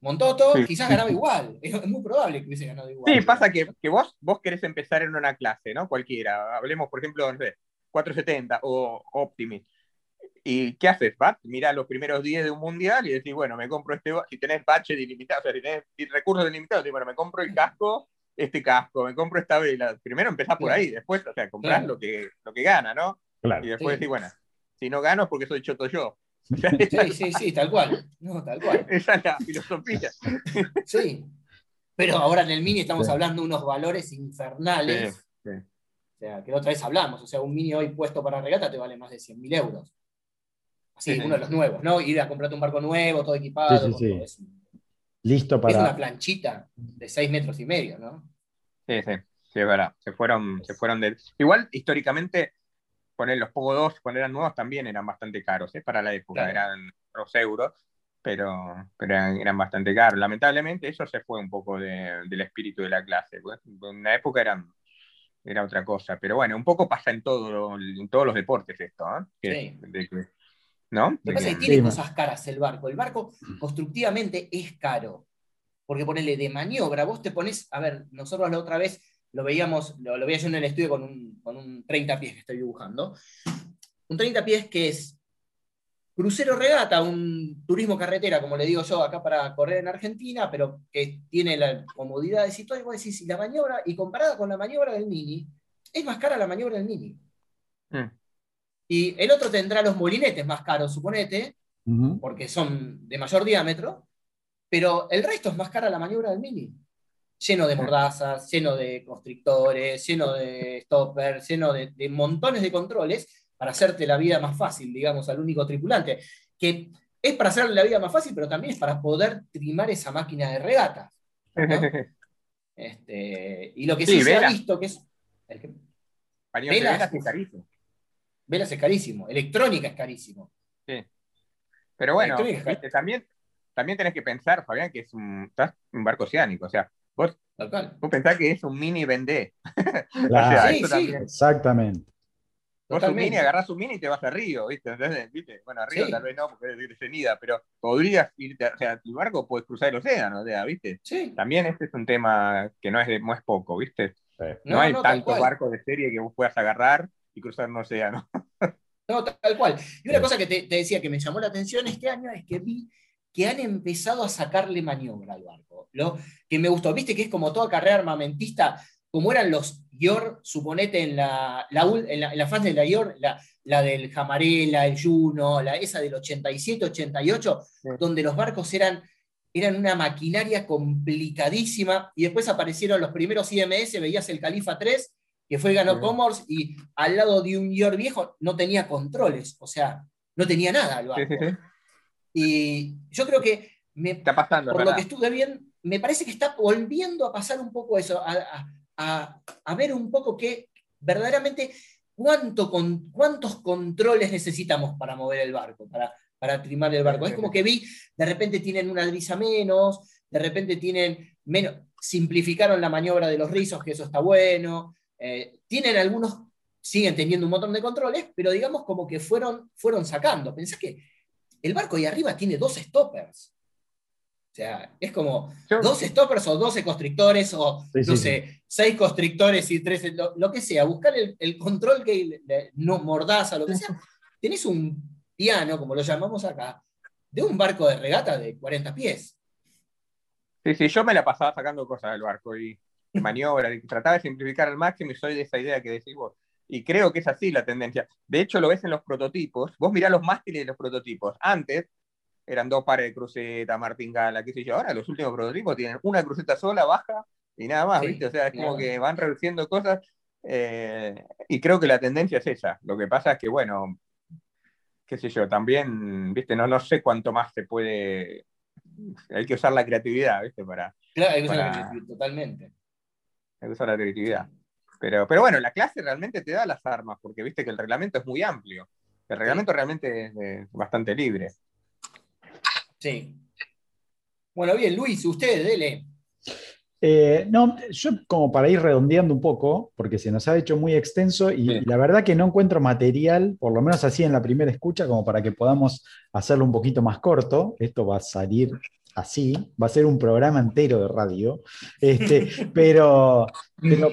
Montoto, quizás ganaba igual. Es, muy probable que hubiese ganado igual. Sí, pasa que, vos, vos querés empezar en una clase, ¿no? Cualquiera. Hablemos, por ejemplo, no sé, 470 o Optimist. ¿Y qué haces? Vas, mira los primeros 10 de un mundial y decís, bueno, me compro este, si tenés budget ilimitado, o sea, si tenés recursos ilimitados, bueno, me compro el casco, este casco, me compro esta vela. Primero empezás por ahí, después, o sea, comprás lo, que, lo que gana, ¿no? Claro. Y después decís, bueno, si no gano es porque soy choto yo. Sí, sí, sí, tal cual. No, tal cual. Esa es la filosofía. Sí. Pero ahora en el mini estamos hablando de unos valores infernales. Sí, sí. O sea, que la otra vez hablamos. O sea, un mini hoy puesto para regata te vale más de 100.000 euros. Así, Sí, sí. uno de los nuevos, ¿no? Ir a comprarte un barco nuevo, todo equipado. Sí, sí, sí. todo. Es, Listo es una para. planchita de 6 metros y medio, ¿no? Sí, sí, sí, es verdad. Se fueron, se fueron de. Igual, históricamente, poner los Pogo 2 cuando eran nuevos también eran bastante caros, ¿eh? Para la época, Claro. eran dos euros, pero, pero eran, eran bastante caros. Lamentablemente, eso se fue un poco de- del espíritu de la clase. pues. En una época eran, era otra cosa, pero bueno, un poco pasa en, todo, en todos los deportes esto, ¿eh? Que- Sí. de que- ¿no? Lo que pasa es que- que tiene Sí, cosas caras el barco. El barco constructivamente es caro. Porque ponele de maniobra, vos te pones, a ver, nosotros la otra vez lo veíamos, lo, lo veía yo en el estudio con un, con un 30 pies que estoy dibujando. Un 30 pies que es crucero regata, un turismo carretera, como le digo yo, acá para correr en Argentina, pero que tiene la comodidad de todo. Y vos decís, y la maniobra, y comparada con la maniobra del Mini, es más cara la maniobra del Mini. Mm. Y el otro tendrá los molinetes más caros, suponete, porque son de mayor diámetro, pero el resto es más cara la maniobra del Mini. Lleno de mordazas, lleno de constrictores, lleno de stoppers, lleno de, de montones de controles para hacerte la vida más fácil, digamos, al único tripulante. Que es para hacerle la vida más fácil, pero también es para poder trimar esa máquina de regatas. ¿no? Este, y lo que sí, Sí, se ha visto que es. el que- Velas, es carísimo. Velas es carísimo, electrónica es carísimo. Pero bueno, también, también tenés que pensar, Fabián, que es un, un barco oceánico. O sea, vos, Tal cual. vos pensás que es un mini vendé. Claro, Sí, eso sí. también. Exactamente. Vos un mini, agarrás un mini y te vas a Río, ¿viste? Entonces, ¿viste? Bueno, a Río Sí. tal vez no, porque es de Cenida, pero podrías irte, o sea, tu barco puedes cruzar el océano, o sea, ¿viste? Sí. También este es un tema que no es, de- no es poco, ¿viste? No, No, hay no, tantos barcos de serie que vos puedas agarrar y cruzar un océano. No, tal cual. Y una Sí. cosa que te, te decía que me llamó la atención este año es que vi que han empezado a sacarle maniobra al barco. Lo que me gustó, viste que es como toda carrera armamentista, como eran los IOR, suponete en la, la, en la, en la fase de la IOR, la, la del Jamarela, el Juno, la, esa del 87-88, Sí. donde los barcos eran, eran una maquinaria complicadísima, y después aparecieron los primeros IMS, veías el Califa 3, que fue ganó Sí. Y al lado de un IOR viejo no tenía controles, o sea, no tenía nada el Sí, barco. Y yo creo que me, Está pasando, por lo que estuve bien, me parece que está volviendo a pasar un poco eso, a, a- a- a ver un poco que verdaderamente cuánto con, cuántos controles necesitamos para mover el barco, para, para trimar el barco. Es como que vi, de repente tienen una brisa menos, de repente tienen menos, simplificaron la maniobra de los rizos, que eso está bueno. Eh, tienen algunos, siguen teniendo un montón de controles, pero digamos como que fueron, fueron sacando. Pensá que el barco ahí arriba tiene dos stoppers. O sea, es como Yo- dos stoppers o 12 constrictores o, Sí, sí, no sí. sé, seis constrictores y tres, lo, lo que sea. Buscar el, el control que de- no mordaza, lo que sea. Tenés un piano, como lo llamamos acá, de un barco de regata de 40 pies. Sí, sí, yo me la pasaba sacando cosas del barco y de maniobras, y trataba de simplificar al máximo y soy de esa idea que decís vos. Y creo que es así la tendencia. De hecho, lo ves en los prototipos. Vos mirá los mástiles de los prototipos. Antes eran dos pares de cruceta, martingala, qué sé yo. Ahora los últimos prototipos tienen una cruceta sola, baja y nada más, Sí, ¿viste? O sea, es como que van reduciendo cosas. eh, y creo que la tendencia es esa. Lo que pasa es que, bueno, qué sé yo, también, ¿viste? No, no sé cuánto más se puede. Hay que usar la creatividad, ¿viste? Para, Claro, hay que usar Para- la- totalmente. hay que usar la creatividad. Pero, pero bueno, la clase realmente te da las armas, porque viste que el reglamento es muy amplio. El reglamento realmente es eh, bastante libre. Sí. Bueno, bien, Luis, usted, dele. Eh, no, yo como para ir redondeando un poco, porque se nos ha hecho muy extenso y, Sí. la verdad que no encuentro material, por lo menos así en la primera escucha, como para que podamos hacerlo un poquito más corto. Esto va a salir así, va a ser un programa entero de radio. Este, pero, pero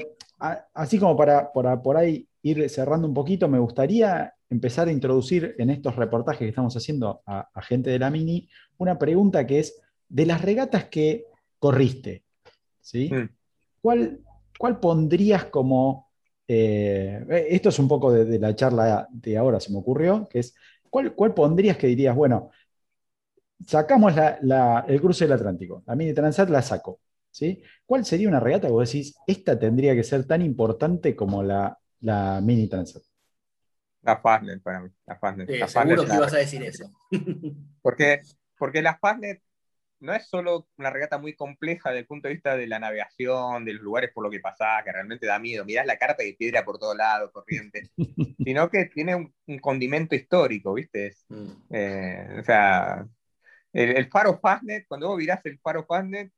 a- así como para, para por ahí ir cerrando un poquito, me gustaría empezar a introducir en estos reportajes que estamos haciendo a, a gente de la Mini una pregunta que es, de las regatas que corriste, ¿sí? Mm. ¿Cuál, cuál pondrías como, eh, esto es un poco de, de la charla de ahora, se me ocurrió, que es, ¿cuál, ¿cuál pondrías que dirías, bueno, sacamos el cruce del Atlántico, la mini transat la saco, ¿sí? ¿Cuál sería una regata que vos decís, esta tendría que ser tan importante como la, la mini transat? La Fastnet para mí. La Fastnet. seguro que ibas a decir eso. Porque, porque la Fastnet no es solo una regata muy compleja desde el punto de vista de la navegación, de los lugares por lo que pasás, que realmente da miedo. Mirás la carta y piedra por todos lados, corriente. sino que tiene un, condimento histórico, ¿viste? Mm. Eh, o sea, el, faro Fastnet, cuando vos mirás el faro Fastnet,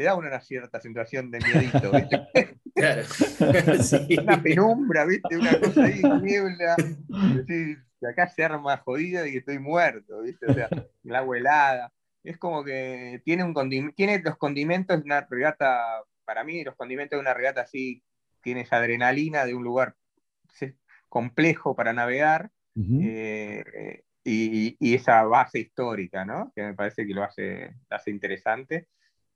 te da una cierta sensación de miedito, ¿viste? Claro. Una penumbra, ¿viste? Una cosa ahí, niebla. que acá se arma jodida y que estoy muerto, ¿viste? O sea, el agua helada. Es como que tiene, un tiene los condimentos de una regata, para mí, los condimentos de una regata así, tiene esa adrenalina de un lugar complejo para navegar. Eh, y, esa base histórica, ¿no? Que me parece que lo hace, hace interesante.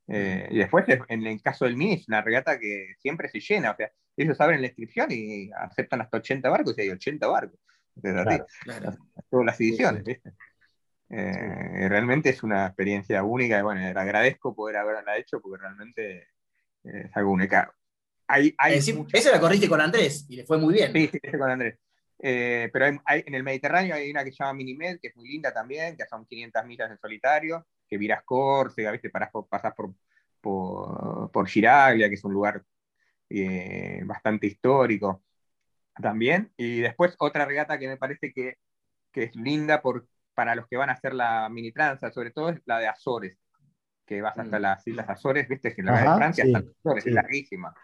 Eh, y después, en el caso del Mini, es una regata que siempre se llena. O sea, ellos abren la inscripción y aceptan hasta 80 barcos y hay 80 barcos. Claro, Todas las ediciones, ¿viste? Eh, realmente es una experiencia única y bueno, agradezco poder haberla hecho porque realmente es algo único. Hay, hay esa la corriste con Andrés y le fue muy bien. Sí, sí, con Andrés. Eh, pero en el Mediterráneo hay una que se llama Minimed, que es muy linda también, que son 500 millas en solitario, que virás Córcega, ¿viste? Pasás por, por, por, por Giraglia, que es un lugar eh, bastante histórico también. Y después otra regata que me parece que, que es linda por, para los que van a hacer la mini tranza, sobre todo es la de Azores, que vas hasta mm. las Islas Azores, ¿viste? Que la de Francia hasta Azores, es larguísima.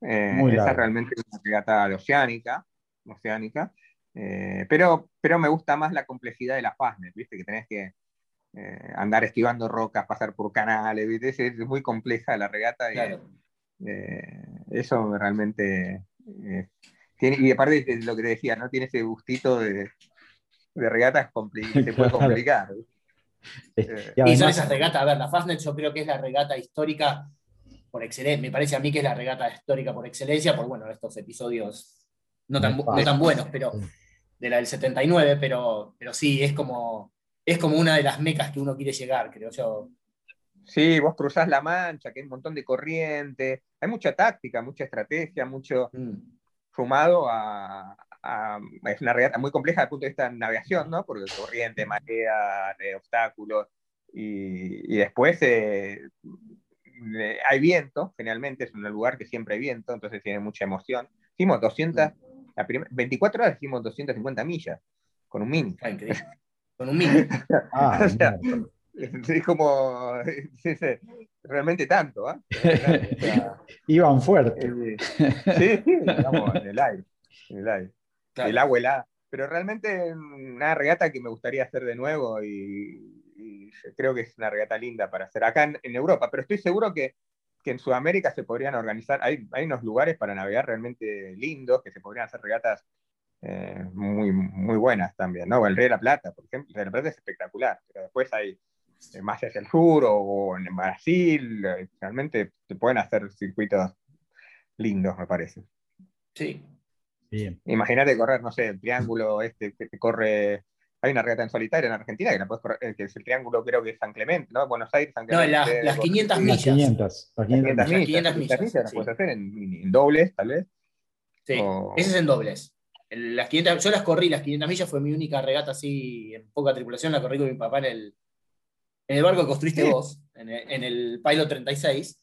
Eh, esa es realmente una regata oceánica oceánica, eh, pero, pero me gusta más la complejidad de la Fastnet, ¿viste? Que tenés que eh, andar esquivando rocas, pasar por canales, ¿viste? Es, muy compleja la regata y eh, eso realmente tiene, y aparte de lo que te decía, ¿no? Tiene ese gustito de, de regatas que se puede complicar. y, son esas regatas, a ver, la Fastnet yo creo que es la regata histórica por excelencia, me parece a mí que es la regata histórica por excelencia, por bueno, estos episodios no tan, tan buenos, pero de la del 79, pero, pero sí, es como, es como una de las mecas que uno quiere llegar, creo yo. Sí, vos cruzás la mancha, que hay un montón de corriente, hay mucha táctica, mucha estrategia, mucho mm. fumado a, Es una regata muy compleja desde el punto de vista de navegación, ¿no? Porque corriente, marea, obstáculos, y, después eh, eh, hay viento, generalmente es un lugar que siempre hay viento, entonces tiene mucha emoción. Hicimos 200, 24 horas hicimos 250 millas con un mini. Ah, con un mini. ah, es como realmente tanto, ¿ah? Iban fuerte. Eh, sí, sí, digamos, en el aire. En el, aire. el agua helada. Pero realmente una regata que me gustaría hacer de nuevo y, creo que es una regata linda para hacer acá en, en Europa. Pero estoy seguro que que en Sudamérica se podrían organizar, hay, hay unos lugares para navegar realmente lindos, que se podrían hacer regatas eh, muy, muy buenas también, ¿no? El Rey de la Plata, por ejemplo, el Rey de la Plata es espectacular, pero después hay eh, más hacia el sur o, en Brasil, eh, realmente se pueden hacer circuitos lindos, me parece. Sí. Bien. Imagínate correr, no sé, el triángulo este que te corre hay una regata en solitario en Argentina que, la puedes correr, que es el triángulo, creo que es San Clemente, ¿no? Buenos Aires, San Clemente. No, las 500 millas. Las 500, las 500, millas. Las puedes hacer en, dobles, tal vez. Sí, ese es en dobles. Las 500, yo las corrí, las 500 millas fue mi única regata así, en poca tripulación, la corrí con mi papá en el, en el barco que construiste vos, en el, en el Pilot 36.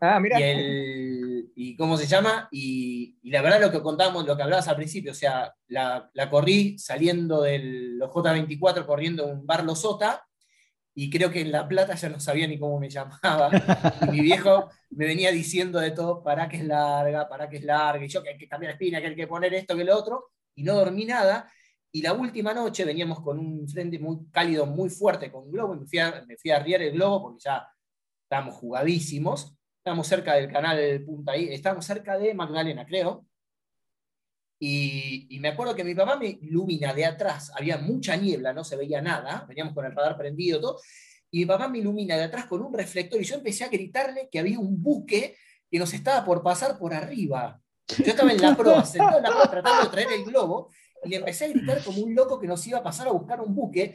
Ah, mira. Y, el, y cómo se llama, y, y, la verdad lo que contamos, lo que hablabas al principio, o sea, la, la corrí saliendo de los J24 corriendo un bar Losota, y creo que en La Plata ya no sabía ni cómo me llamaba. Y mi viejo me venía diciendo de todo, para que es larga, para que es larga, y yo que hay que cambiar la espina, que hay que poner esto, que lo otro, y no dormí nada. Y la última noche veníamos con un frente muy cálido, muy fuerte con globo, y me fui a, arriar el globo porque ya estábamos jugadísimos. Estábamos cerca del canal Punta ahí, estábamos cerca de Magdalena, creo. Y, me acuerdo que mi papá me ilumina de atrás, había mucha niebla, no se veía nada, veníamos con el radar prendido, todo, y mi papá me ilumina de atrás con un reflector y yo empecé a gritarle que había un buque que nos estaba por pasar por arriba. Yo estaba en la proa, sentado en la proa tratando de traer el globo, y le empecé a gritar como un loco que nos iba a pasar a buscar un buque,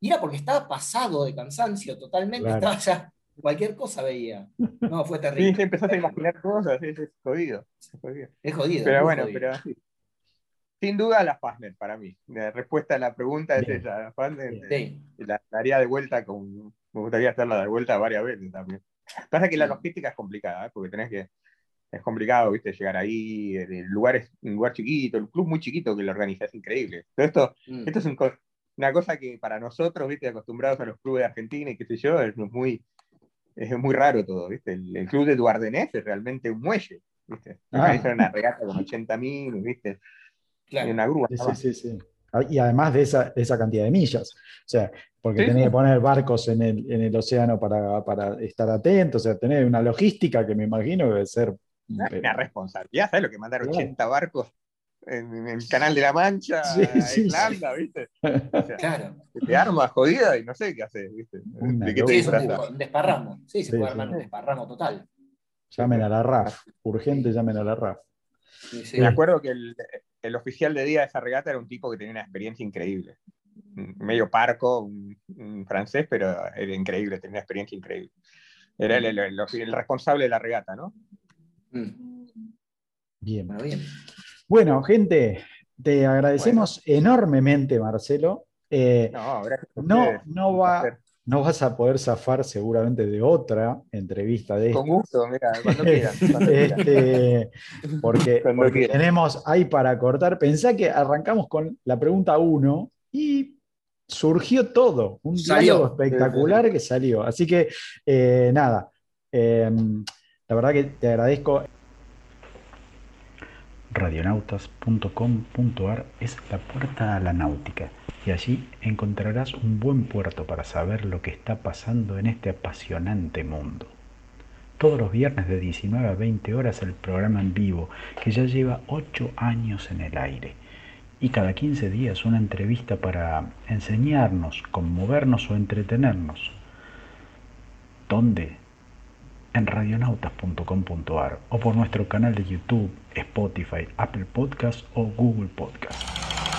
y era porque estaba pasado de cansancio totalmente, estaba ya, cualquier cosa veía. No, fue terrible. Sí, empezaste a imaginar cosas, es, jodido, es jodido. Es jodido. Pero bueno, pero sin duda la Fastnet para mí. La respuesta a la pregunta es esa, la Fastnet. Eh, la daría de vuelta con, me gustaría hacerla de vuelta varias veces también. Pasa que la logística es complicada, ¿eh? porque tenés que es complicado, ¿viste? Llegar ahí, el lugar es un lugar chiquito, el club muy chiquito que lo organiza, es increíble. Pero esto, mm. esto es una cosa que para nosotros, ¿viste? Acostumbrados a los clubes de Argentina y qué sé yo, es muy, es muy raro todo, ¿viste? El, club de Duardenés es realmente un muelle, ¿viste? Ah. una regata con 80.000, ¿viste? Claro. una grúa. Sí, sí, sí, Y además de esa, esa cantidad de millas. O sea, porque tenés que poner barcos en el, en el océano para, para, estar atentos, o sea, tener una logística que me imagino debe ser una, responsabilidad, ¿sabes lo que mandar 80 barcos en, el Canal de la Mancha, en Irlanda, ¿viste? claro. Te armas jodida y no sé qué haces, ¿viste? ¿De qué te sí, un desparramo. Sí, se puede armar un desparramo total. Llamen a la RAF, urgente llamen a la RAF. Me acuerdo que el, el, oficial de día de esa regata era un tipo que tenía una experiencia increíble. Medio parco, un, francés, pero era increíble, tenía una experiencia increíble. Era el, el responsable de la regata, ¿no? Mm. Bien. Bueno, gente, te agradecemos enormemente, Marcelo. Eh, no, no, va, no vas a poder zafar seguramente de otra entrevista de Con gusto, mira, cuando quieras. Este, porque, tenemos ahí para cortar. Pensá que arrancamos con la pregunta 1 y surgió todo, un diálogo espectacular que salió. Así que, eh, nada, eh, la verdad que te agradezco. Radionautas.com.ar es la puerta a la náutica y allí encontrarás un buen puerto para saber lo que está pasando en este apasionante mundo. Todos los viernes de 19 a 20 horas el programa en vivo que ya lleva 8 años en el aire y cada 15 días una entrevista para enseñarnos, conmovernos o entretenernos. ¿Dónde? En radionautas.com.ar o por nuestro canal de YouTube, Spotify, Apple Podcast o Google Podcast.